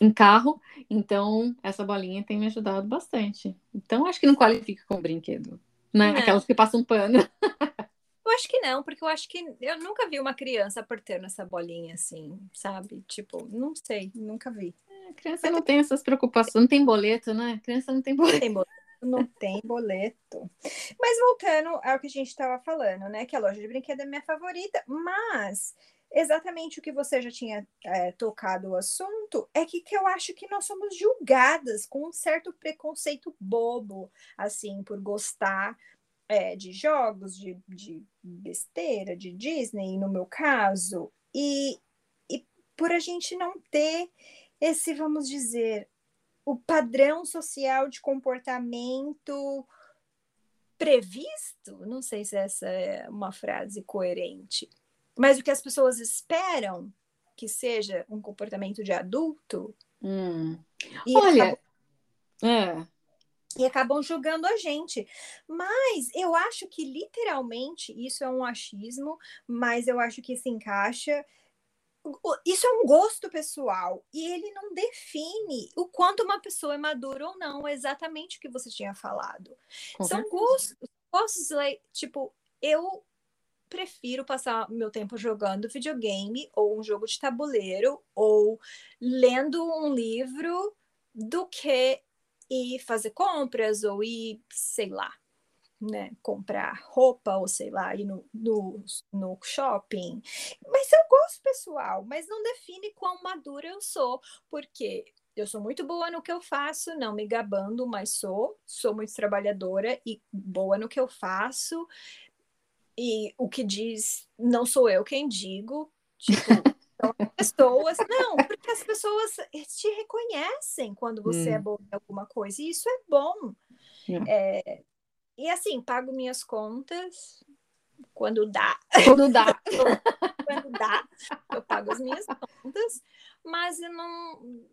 em carro, então essa bolinha tem me ajudado bastante. Então acho que não qualifica como brinquedo né? É. Aquelas que passam pano. Eu acho que não, porque eu acho que eu nunca vi uma criança apertando essa bolinha assim, sabe? Tipo, não sei, nunca vi. É, criança não tem essas preocupações, não tem boleto, né? Criança não tem boleto. Tem boleto. Não tem boleto. Mas voltando ao que a gente estava falando, né? Que a loja de brinquedo é minha favorita, mas exatamente o que você já tinha é, tocado o assunto é que, que eu acho que nós somos julgadas com um certo preconceito bobo, assim, por gostar é, de jogos, de, de besteira, de Disney, no meu caso, e, e por a gente não ter esse, vamos dizer, o padrão social de comportamento previsto, não sei se essa é uma frase coerente, mas o que as pessoas esperam que seja um comportamento de adulto. Hum. Olha, acabam... é. E acabam julgando a gente. Mas eu acho que literalmente isso é um achismo, mas eu acho que se encaixa. Isso é um gosto pessoal e ele não define o quanto uma pessoa é madura ou não, é exatamente o que você tinha falado. Com São certeza. gostos, gostos, tipo, eu prefiro passar meu tempo jogando videogame ou um jogo de tabuleiro ou lendo um livro do que ir fazer compras ou ir, sei lá, né, comprar roupa ou sei lá, ir no, no, no shopping. Mas eu gosto pessoal, mas não define quão madura eu sou, porque eu sou muito boa no que eu faço, não me gabando, mas sou, sou muito trabalhadora e boa no que eu faço e o que diz não sou eu quem digo, tipo, são pessoas. Não, porque as pessoas te reconhecem quando você é hum. é bom em alguma coisa, e isso é bom. É. E assim, pago minhas contas quando dá. Quando dá. quando dá, eu pago as minhas contas, mas eu não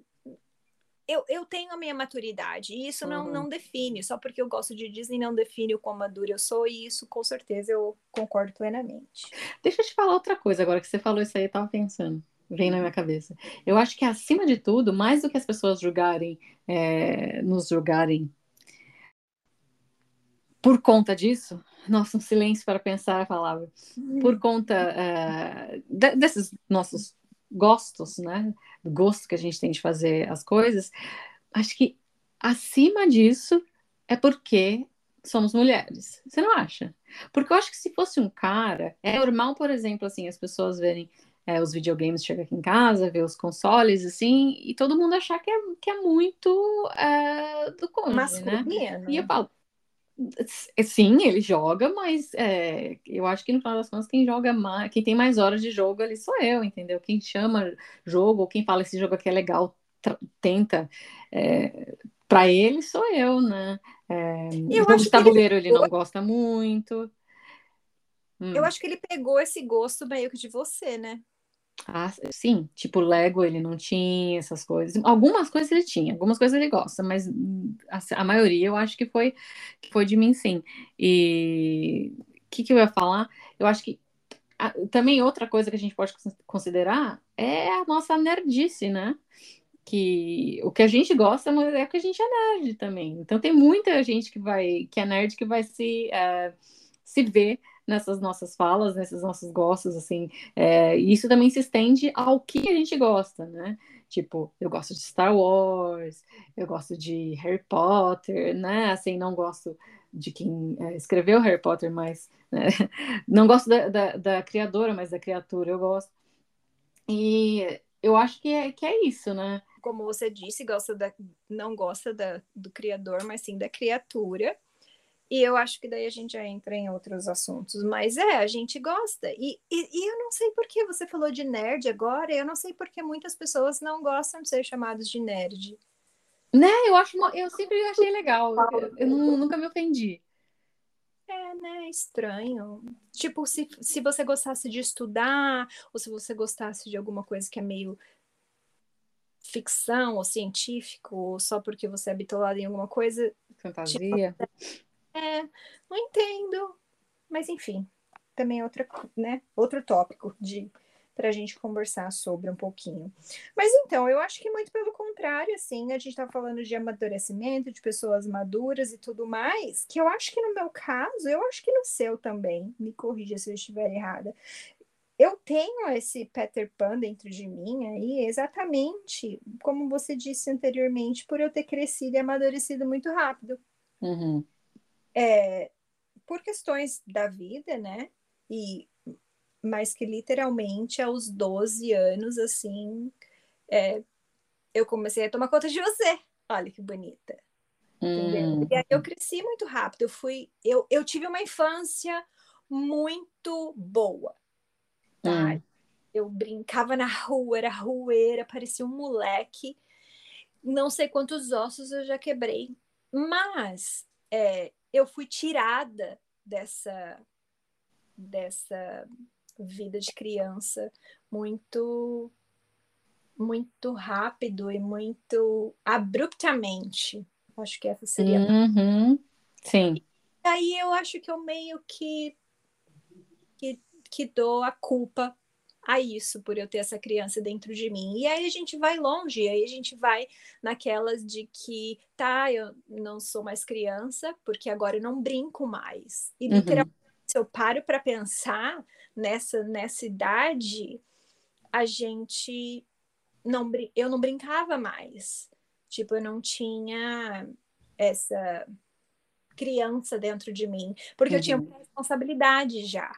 eu, eu tenho a minha maturidade e isso não, uhum. não define. Só porque eu gosto de Disney não define o quão madura eu sou, e isso com certeza eu concordo plenamente. Deixa eu te falar outra coisa, agora que você falou isso aí, eu tava pensando. Vem na minha cabeça. Eu acho que acima de tudo, mais do que as pessoas julgarem, é, nos julgarem por conta disso, nossa, um silêncio para pensar a palavra, por conta é, de, desses nossos gostos, né? Do gosto que a gente tem de fazer as coisas, acho que acima disso é porque somos mulheres. Você não acha? Porque eu acho que se fosse um cara, é normal, por exemplo, assim, as pessoas verem é, os videogames chegam aqui em casa, ver os consoles, assim, e todo mundo achar que é, que é muito é, do cônjuge, né? E eu falo, Sim, ele joga, mas é, eu acho que no final das contas quem joga mais, quem tem mais horas de jogo ali sou eu, entendeu? Quem chama jogo, ou quem fala esse jogo aqui é legal, tenta é, para ele sou eu, né? É, eu de tabuleiro ele, ele não gosta muito. Hum. Eu acho que ele pegou esse gosto meio que de você, né? Ah, sim, tipo Lego ele não tinha essas coisas. Algumas coisas ele tinha, algumas coisas ele gosta, mas a, a maioria eu acho que foi que foi de mim sim. E o que, que eu ia falar? Eu acho que a, também outra coisa que a gente pode considerar é a nossa nerdice, né? Que o que a gente gosta é que a gente é nerd também. Então tem muita gente que vai que é nerd que vai se uh, se ver nessas nossas falas, nesses nossos gostos, assim, é, e isso também se estende ao que a gente gosta, né? Tipo, eu gosto de Star Wars, eu gosto de Harry Potter, né? Assim, não gosto de quem é, escreveu Harry Potter, mas né? não gosto da, da, da, criadora, mas da criatura eu gosto. E eu acho que é, que é isso, né? Como você disse, gosta da, não gosta da, do criador, mas sim da criatura. E eu acho que daí a gente já entra em outros assuntos. Mas é, a gente gosta. E, e, e, eu não sei por que você falou de nerd agora, eu não sei por que muitas pessoas não gostam de ser chamados de nerd. Né, eu acho, eu sempre achei legal. Eu, eu nunca me ofendi. É, né? Estranho. Tipo, se, se você gostasse de estudar, ou se você gostasse de alguma coisa que é meio ficção ou científico, ou só porque você é bitolado em alguma coisa. Fantasia. Tipo, é, não entendo. Mas enfim, também é outra, né? Outro tópico de para a gente conversar sobre um pouquinho. Mas então, eu acho que muito pelo contrário, assim, a gente está falando de amadurecimento, de pessoas maduras e tudo mais, que eu acho que no meu caso, eu acho que no seu também, me corrija se eu estiver errada. Eu tenho esse Peter Pan dentro de mim aí, exatamente como você disse anteriormente, por eu ter crescido e amadurecido muito rápido. Uhum. É, por questões da vida, né? E mas que literalmente aos 12 anos, assim, é, eu comecei a tomar conta de você. Olha que bonita. Hum. E aí eu cresci muito rápido. Eu fui, eu, eu tive uma infância muito boa. Tá? Hum. Eu brincava na rua, era rueira, parecia um moleque. Não sei quantos ossos eu já quebrei. Mas é, eu fui tirada dessa dessa vida de criança muito muito rápido e muito abruptamente. Acho que essa seria. Uhum. Sim. E aí eu acho que eu meio que, que que dou a culpa a isso por eu ter essa criança dentro de mim. E aí a gente vai longe, aí a gente vai naquelas de que, tá, eu não sou mais criança, porque agora eu não brinco mais. E uhum. literalmente, se eu paro para pensar, nessa, nessa idade, a gente não eu não brincava mais. Tipo, eu não tinha essa criança dentro de mim, porque uhum. eu tinha uhum. responsabilidade já.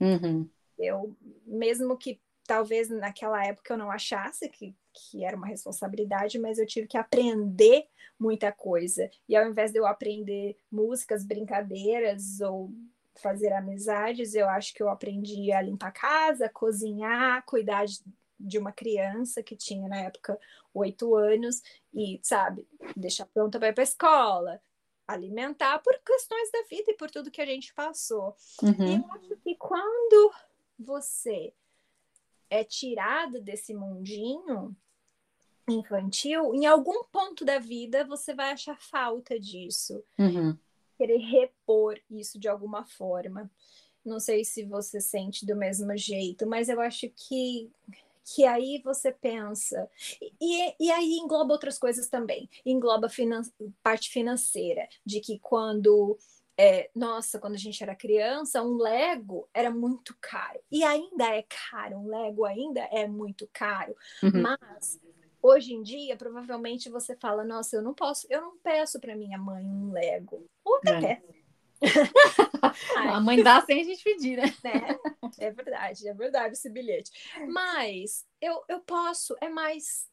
Uhum. Eu, mesmo que talvez naquela época eu não achasse que, que era uma responsabilidade, mas eu tive que aprender muita coisa. E ao invés de eu aprender músicas, brincadeiras ou fazer amizades, eu acho que eu aprendi a limpar a casa, cozinhar, cuidar de, de uma criança que tinha na época oito anos e, sabe, deixar pronta para ir para a escola, alimentar por questões da vida e por tudo que a gente passou. Uhum. E eu acho que quando você é tirado desse mundinho infantil, em algum ponto da vida você vai achar falta disso. Uhum querer repor isso de alguma forma. Não sei se você sente do mesmo jeito, mas eu acho que que aí você pensa. E, e aí engloba outras coisas também. Engloba finan parte financeira, de que quando. É, nossa, quando a gente era criança, um Lego era muito caro. E ainda é caro, um Lego ainda é muito caro. Uhum. Mas Hoje em dia, provavelmente você fala: Nossa, eu não posso, eu não peço para minha mãe um Lego. Ou até é. a mãe dá sem a gente pedir, né? né? É verdade, é verdade esse bilhete. Mas eu, eu posso, é mais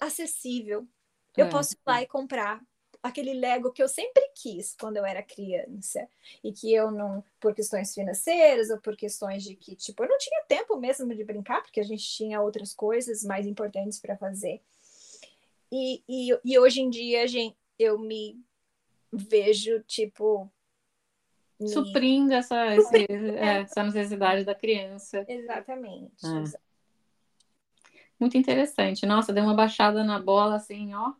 acessível. Eu é. posso ir lá e comprar aquele Lego que eu sempre quis quando eu era criança e que eu não, por questões financeiras ou por questões de que, tipo, eu não tinha tempo mesmo de brincar, porque a gente tinha outras coisas mais importantes para fazer. E, e, e hoje em dia, gente, eu me vejo, tipo. Me... Suprindo essa, esse, é, essa necessidade da criança. Exatamente. É. Muito interessante. Nossa, deu uma baixada na bola, assim, ó.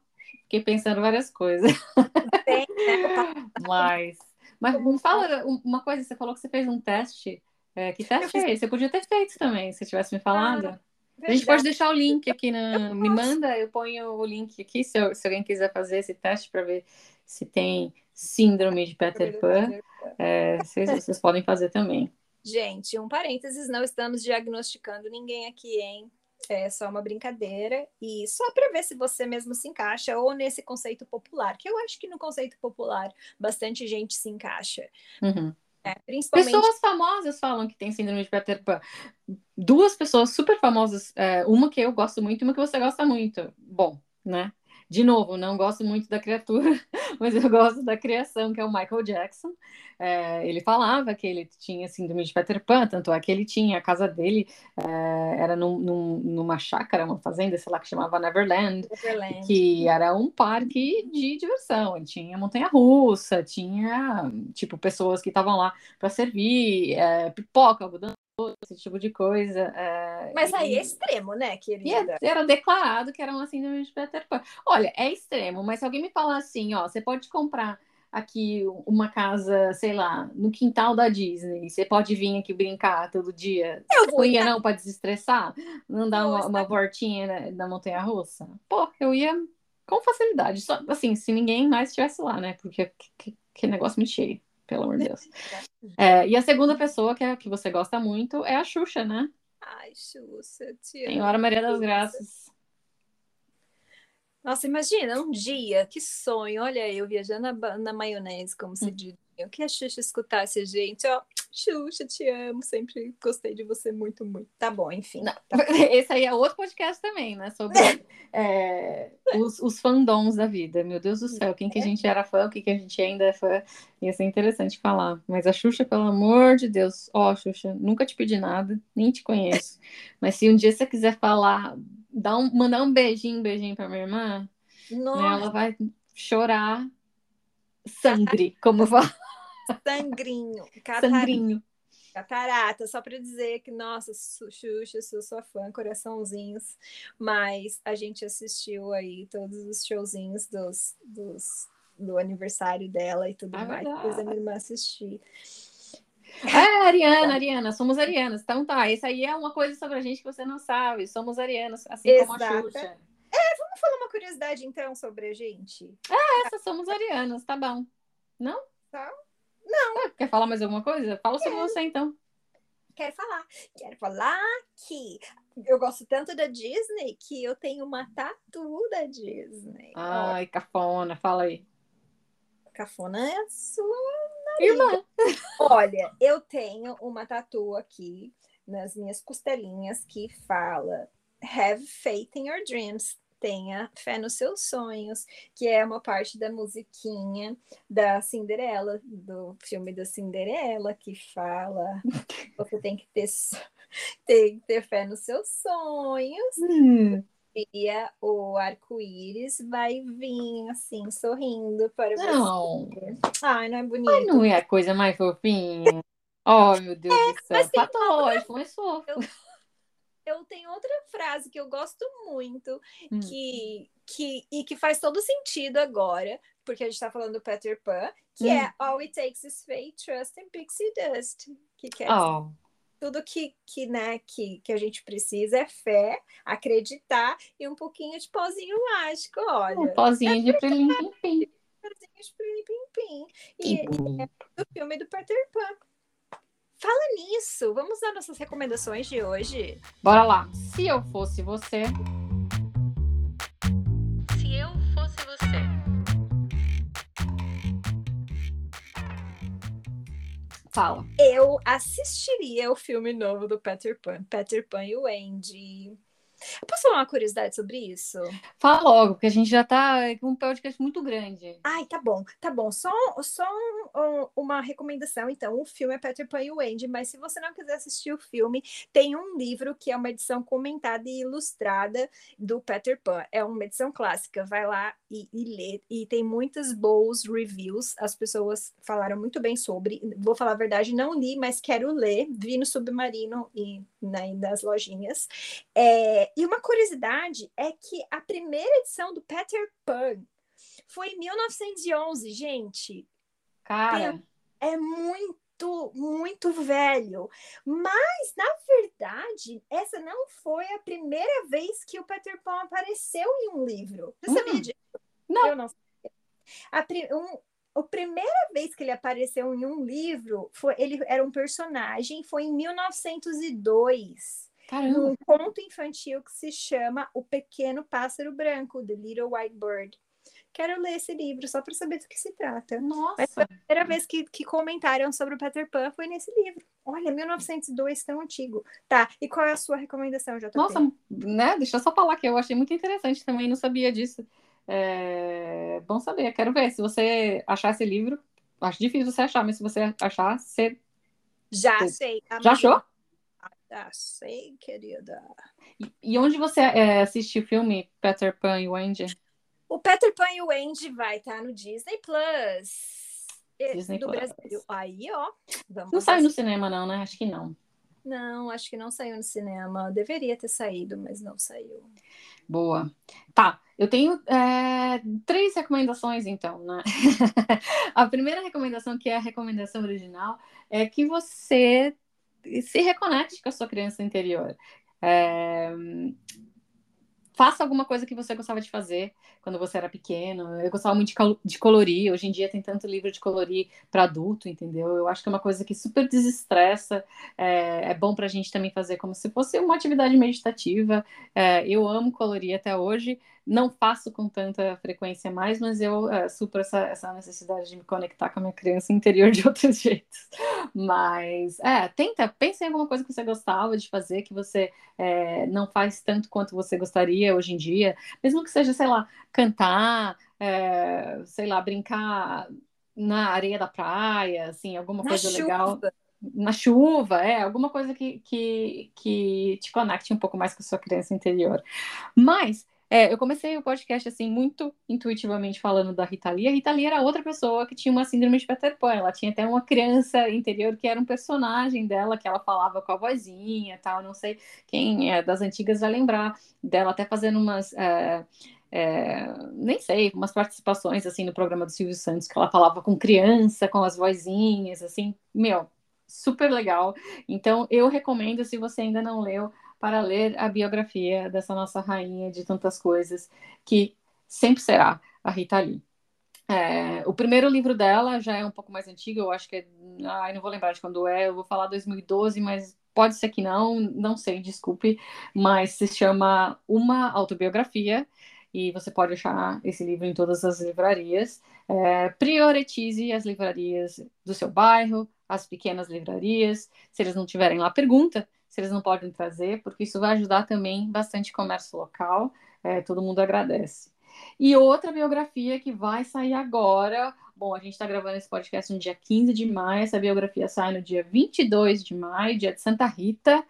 Fiquei pensando várias coisas. Tem, né? mas, mas me fala uma coisa, você falou que você fez um teste. É, que teste é esse? Você podia ter feito também, se tivesse me falado. Ah, a gente pode deixar o link aqui na. Me manda, eu ponho o link aqui se, eu, se alguém quiser fazer esse teste para ver se tem síndrome de Peter Pan. É, vocês, vocês podem fazer também. Gente, um parênteses, não estamos diagnosticando ninguém aqui, hein? É só uma brincadeira e só para ver se você mesmo se encaixa ou nesse conceito popular, que eu acho que no conceito popular bastante gente se encaixa. Uhum. É, principalmente... Pessoas famosas falam que tem síndrome de Peter Pan. Duas pessoas super famosas, é, uma que eu gosto muito e uma que você gosta muito. Bom, né? De novo, não gosto muito da criatura, mas eu gosto da criação, que é o Michael Jackson. É, ele falava que ele tinha síndrome de Peter Pan, tanto é que ele tinha, a casa dele é, era num, num, numa chácara, uma fazenda, sei lá, que chamava Neverland, Neverland, que era um parque de diversão. Ele tinha montanha-russa, tinha, tipo, pessoas que estavam lá para servir, é, pipoca, algodão esse tipo de coisa. É, Mas aí e... é extremo, né, querida? E era declarado que era uma síndrome de Peter Pan. Olha, é extremo, mas se alguém me falar assim, ó, você pode comprar aqui uma casa, sei lá, no quintal da Disney, você pode vir aqui brincar todo dia. Eu vou ia não para desestressar, não dar uma, uma voltinha na, na montanha russa. Pô, eu ia com facilidade. Só assim, se ninguém mais estivesse lá, né? Porque que, que, que negócio me cheio pelo amor de Deus. É, e a segunda pessoa que, é, que você gosta muito é a Xuxa, né? Ai, Xuxa, te amo. Senhora Maria das Graças. Nossa, imagina, um dia, que sonho. Olha, eu viajando na, na maionese, como se hum. diz. Eu que a Xuxa escutasse a gente, ó. Xuxa, te amo, sempre gostei de você muito, muito. Tá bom, enfim. Não, tá esse aí é outro podcast também, né? Sobre é, os, os fandoms da vida. Meu Deus do céu, quem que a gente era fã, o que, que a gente ainda é fã. Ia ser interessante falar. Mas a Xuxa, pelo amor de Deus, ó, oh, Xuxa, nunca te pedi nada, nem te conheço. Mas se um dia você quiser falar, dar um, mandar um beijinho, um beijinho pra minha irmã, né, ela vai chorar sangre, como fala. Sangrinho. Catarata. Sangrinho. Catarata, só para dizer que, nossa, Xuxa, sou sua fã, coraçãozinhos. Mas a gente assistiu aí todos os showzinhos dos, dos, do aniversário dela e tudo é mais. Depois a minha irmã assistir. É, Ariana, Ariana, somos arianas. Então tá, isso aí é uma coisa sobre a gente que você não sabe. Somos arianas, assim Exato. como a Xuxa. É, vamos falar uma curiosidade então sobre a gente? É, essa, somos arianas, tá bom. Não? Tá. Não. Ah, quer falar mais alguma coisa? Fala sobre você, então. Quero falar. Quero falar que eu gosto tanto da Disney que eu tenho uma tatu da Disney. Ai, cafona, fala aí. Cafona é a sua Irmã. Olha, eu tenho uma tatu aqui nas minhas costelinhas que fala Have faith in your dreams tenha fé nos seus sonhos, que é uma parte da musiquinha da Cinderela, do filme da Cinderela, que fala você tem que ter, tem que ter fé nos seus sonhos. Hum. E o arco-íris vai vir assim, sorrindo para não. você. Ai, não é bonito. Mas não é a coisa mais fofinha. Oh, meu Deus é, do céu. Patológico, mas fofo. Eu eu tenho outra frase que eu gosto muito, hum. que, que, e que faz todo sentido agora, porque a gente está falando do Peter Pan, que é hum. é All It Takes is Faith, Trust and Pixie Dust. Que quer oh. tudo que, que, né, que, que a gente precisa é fé, acreditar e um pouquinho de pozinho mágico, olha. Um pozinho de prelim pim Pozinho de prelim pim pim. E é do filme do Peter Pan. Fala nisso, vamos dar nossas recomendações de hoje? Bora lá. Se eu fosse você. Se eu fosse você. Fala. Eu assistiria o filme novo do Peter Pan, Peter Pan e o Andy. Posso falar uma curiosidade sobre isso? Fala logo, porque a gente já tá com um podcast muito grande. Ai, tá bom, tá bom. Só, só um, uma recomendação, então. O filme é Peter Pan e o Andy, mas se você não quiser assistir o filme, tem um livro que é uma edição comentada e ilustrada do Peter Pan. É uma edição clássica. Vai lá e, e lê. E tem muitas boas reviews. As pessoas falaram muito bem sobre. Vou falar a verdade, não li, mas quero ler. Vi no Submarino e né, nas lojinhas. É, e uma curiosidade é que a primeira edição do Peter Pan foi em 1911, gente. Cara. É, muito, muito velho. Mas, na verdade, essa não foi a primeira vez que o Peter Pan apareceu em um livro. Você hum. sabia disso? Não. Eu não. A, um, a primeira vez que ele apareceu em um livro, foi, ele era um personagem, foi em 1902. Caramba. num conto infantil que se chama O Pequeno Pássaro Branco, The Little White Bird. Quero ler esse livro só para saber do que se trata. Nossa! Mas a primeira vez que, que comentaram sobre o Peter Pan foi nesse livro. Olha, 1902, tão antigo. Tá, e qual é a sua recomendação, JP? Nossa, né? Deixa eu só falar que eu achei muito interessante também, não sabia disso. É... Bom saber, quero ver. Se você achar esse livro, acho difícil você achar, mas se você achar, você. Já sei. Já achou? Já sei, querida. E, e onde você é, assiste o filme Peter Pan e Wendy? O Peter Pan e o Wendy vai estar tá no Disney Plus. Disney do Plus. Brasil. Aí, ó. não saiu no cinema, não, né? Acho que não. Não, acho que não saiu no cinema. Deveria ter saído, mas não saiu. Boa. Tá, eu tenho é, três recomendações, então, né? a primeira recomendação, que é a recomendação original, é que você se reconecte com a sua criança interior. É, faça alguma coisa que você gostava de fazer quando você era pequeno. Eu gostava muito de, de colorir. Hoje em dia tem tanto livro de colorir para adulto, entendeu? Eu acho que é uma coisa que super desestressa. É, é bom para a gente também fazer como se fosse uma atividade meditativa. É, eu amo colorir até hoje. Não faço com tanta frequência mais, mas eu é, supro essa, essa necessidade de me conectar com a minha criança interior de outros jeitos. Mas, é, tenta, pense em alguma coisa que você gostava de fazer, que você é, não faz tanto quanto você gostaria hoje em dia, mesmo que seja, sei lá, cantar, é, sei lá, brincar na areia da praia, assim, alguma na coisa chuva. legal. Na chuva, é, alguma coisa que, que, que te conecte um pouco mais com a sua criança interior. Mas é, eu comecei o podcast assim muito intuitivamente falando da Rita Lee. A Rita Lee era outra pessoa que tinha uma síndrome de Peter Pan. Ela tinha até uma criança interior que era um personagem dela que ela falava com a vozinha, tal. Não sei quem é das antigas vai lembrar dela até fazendo umas é, é, nem sei, umas participações assim no programa do Silvio Santos que ela falava com criança, com as vozinhas, assim, meu, super legal. Então eu recomendo se você ainda não leu para ler a biografia dessa nossa rainha de tantas coisas, que sempre será a Rita Lee. É, o primeiro livro dela já é um pouco mais antigo, eu acho que é. Ai, não vou lembrar de quando é, eu vou falar 2012, mas pode ser que não, não sei, desculpe, mas se chama Uma Autobiografia e você pode achar esse livro em todas as livrarias. É, prioritize as livrarias do seu bairro, as pequenas livrarias. Se eles não tiverem lá, pergunta se eles não podem trazer, porque isso vai ajudar também bastante comércio local, é, todo mundo agradece. E outra biografia que vai sair agora, bom, a gente está gravando esse podcast no dia 15 de maio, essa biografia sai no dia 22 de maio, dia de Santa Rita,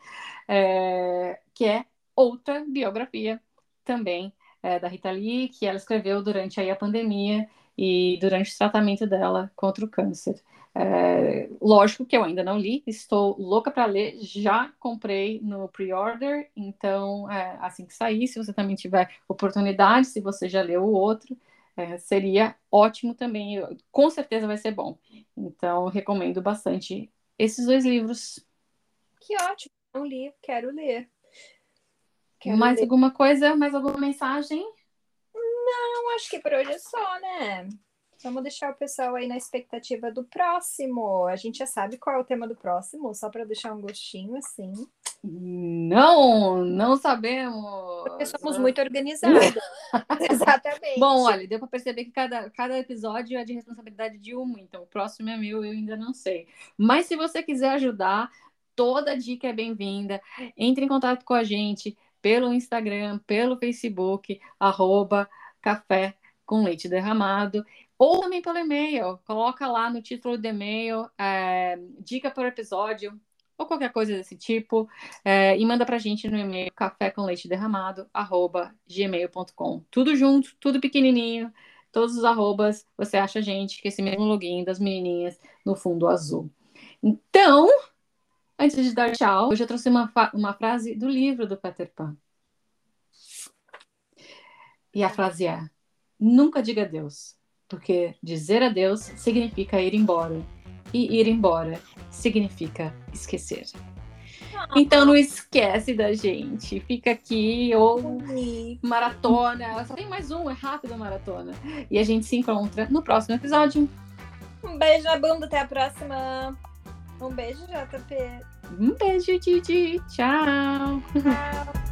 é, que é outra biografia também é, da Rita Lee, que ela escreveu durante aí a pandemia e durante o tratamento dela contra o câncer. É, lógico que eu ainda não li, estou louca para ler, já comprei no pre-order, então é, assim que sair, se você também tiver oportunidade, se você já leu o outro, é, seria ótimo também, com certeza vai ser bom. Então, recomendo bastante esses dois livros. Que ótimo, não li, quero ler. Quero mais ler. alguma coisa, mais alguma mensagem? Não, acho que por hoje é só, né? Vamos deixar o pessoal aí na expectativa do próximo. A gente já sabe qual é o tema do próximo, só para deixar um gostinho assim. Não, não sabemos. Porque somos muito organizados. Exatamente. Bom, olha, deu para perceber que cada, cada episódio é de responsabilidade de uma, então o próximo é meu, eu ainda não sei. Mas se você quiser ajudar, toda dica é bem-vinda. Entre em contato com a gente pelo Instagram, pelo Facebook, arroba café com leite derramado ou também pelo e-mail. Coloca lá no título do e-mail, é, dica por episódio, ou qualquer coisa desse tipo, é, e manda pra gente no e-mail café com leite derramado, gmail.com. Tudo junto, tudo pequenininho, todos os arrobas, você acha a gente, que esse mesmo login das menininhas no fundo azul. Então, antes de dar tchau, hoje eu trouxe uma, uma frase do livro do Peter Pan. E a frase é: Nunca diga adeus porque dizer adeus significa ir embora, e ir embora significa esquecer. Então não esquece da gente. Fica aqui ou maratona. Só tem mais um, é rápido a maratona. E a gente se encontra no próximo episódio. Um beijo na bunda, até a próxima. Um beijo, JP. Um beijo, Didi. Tchau. Tchau.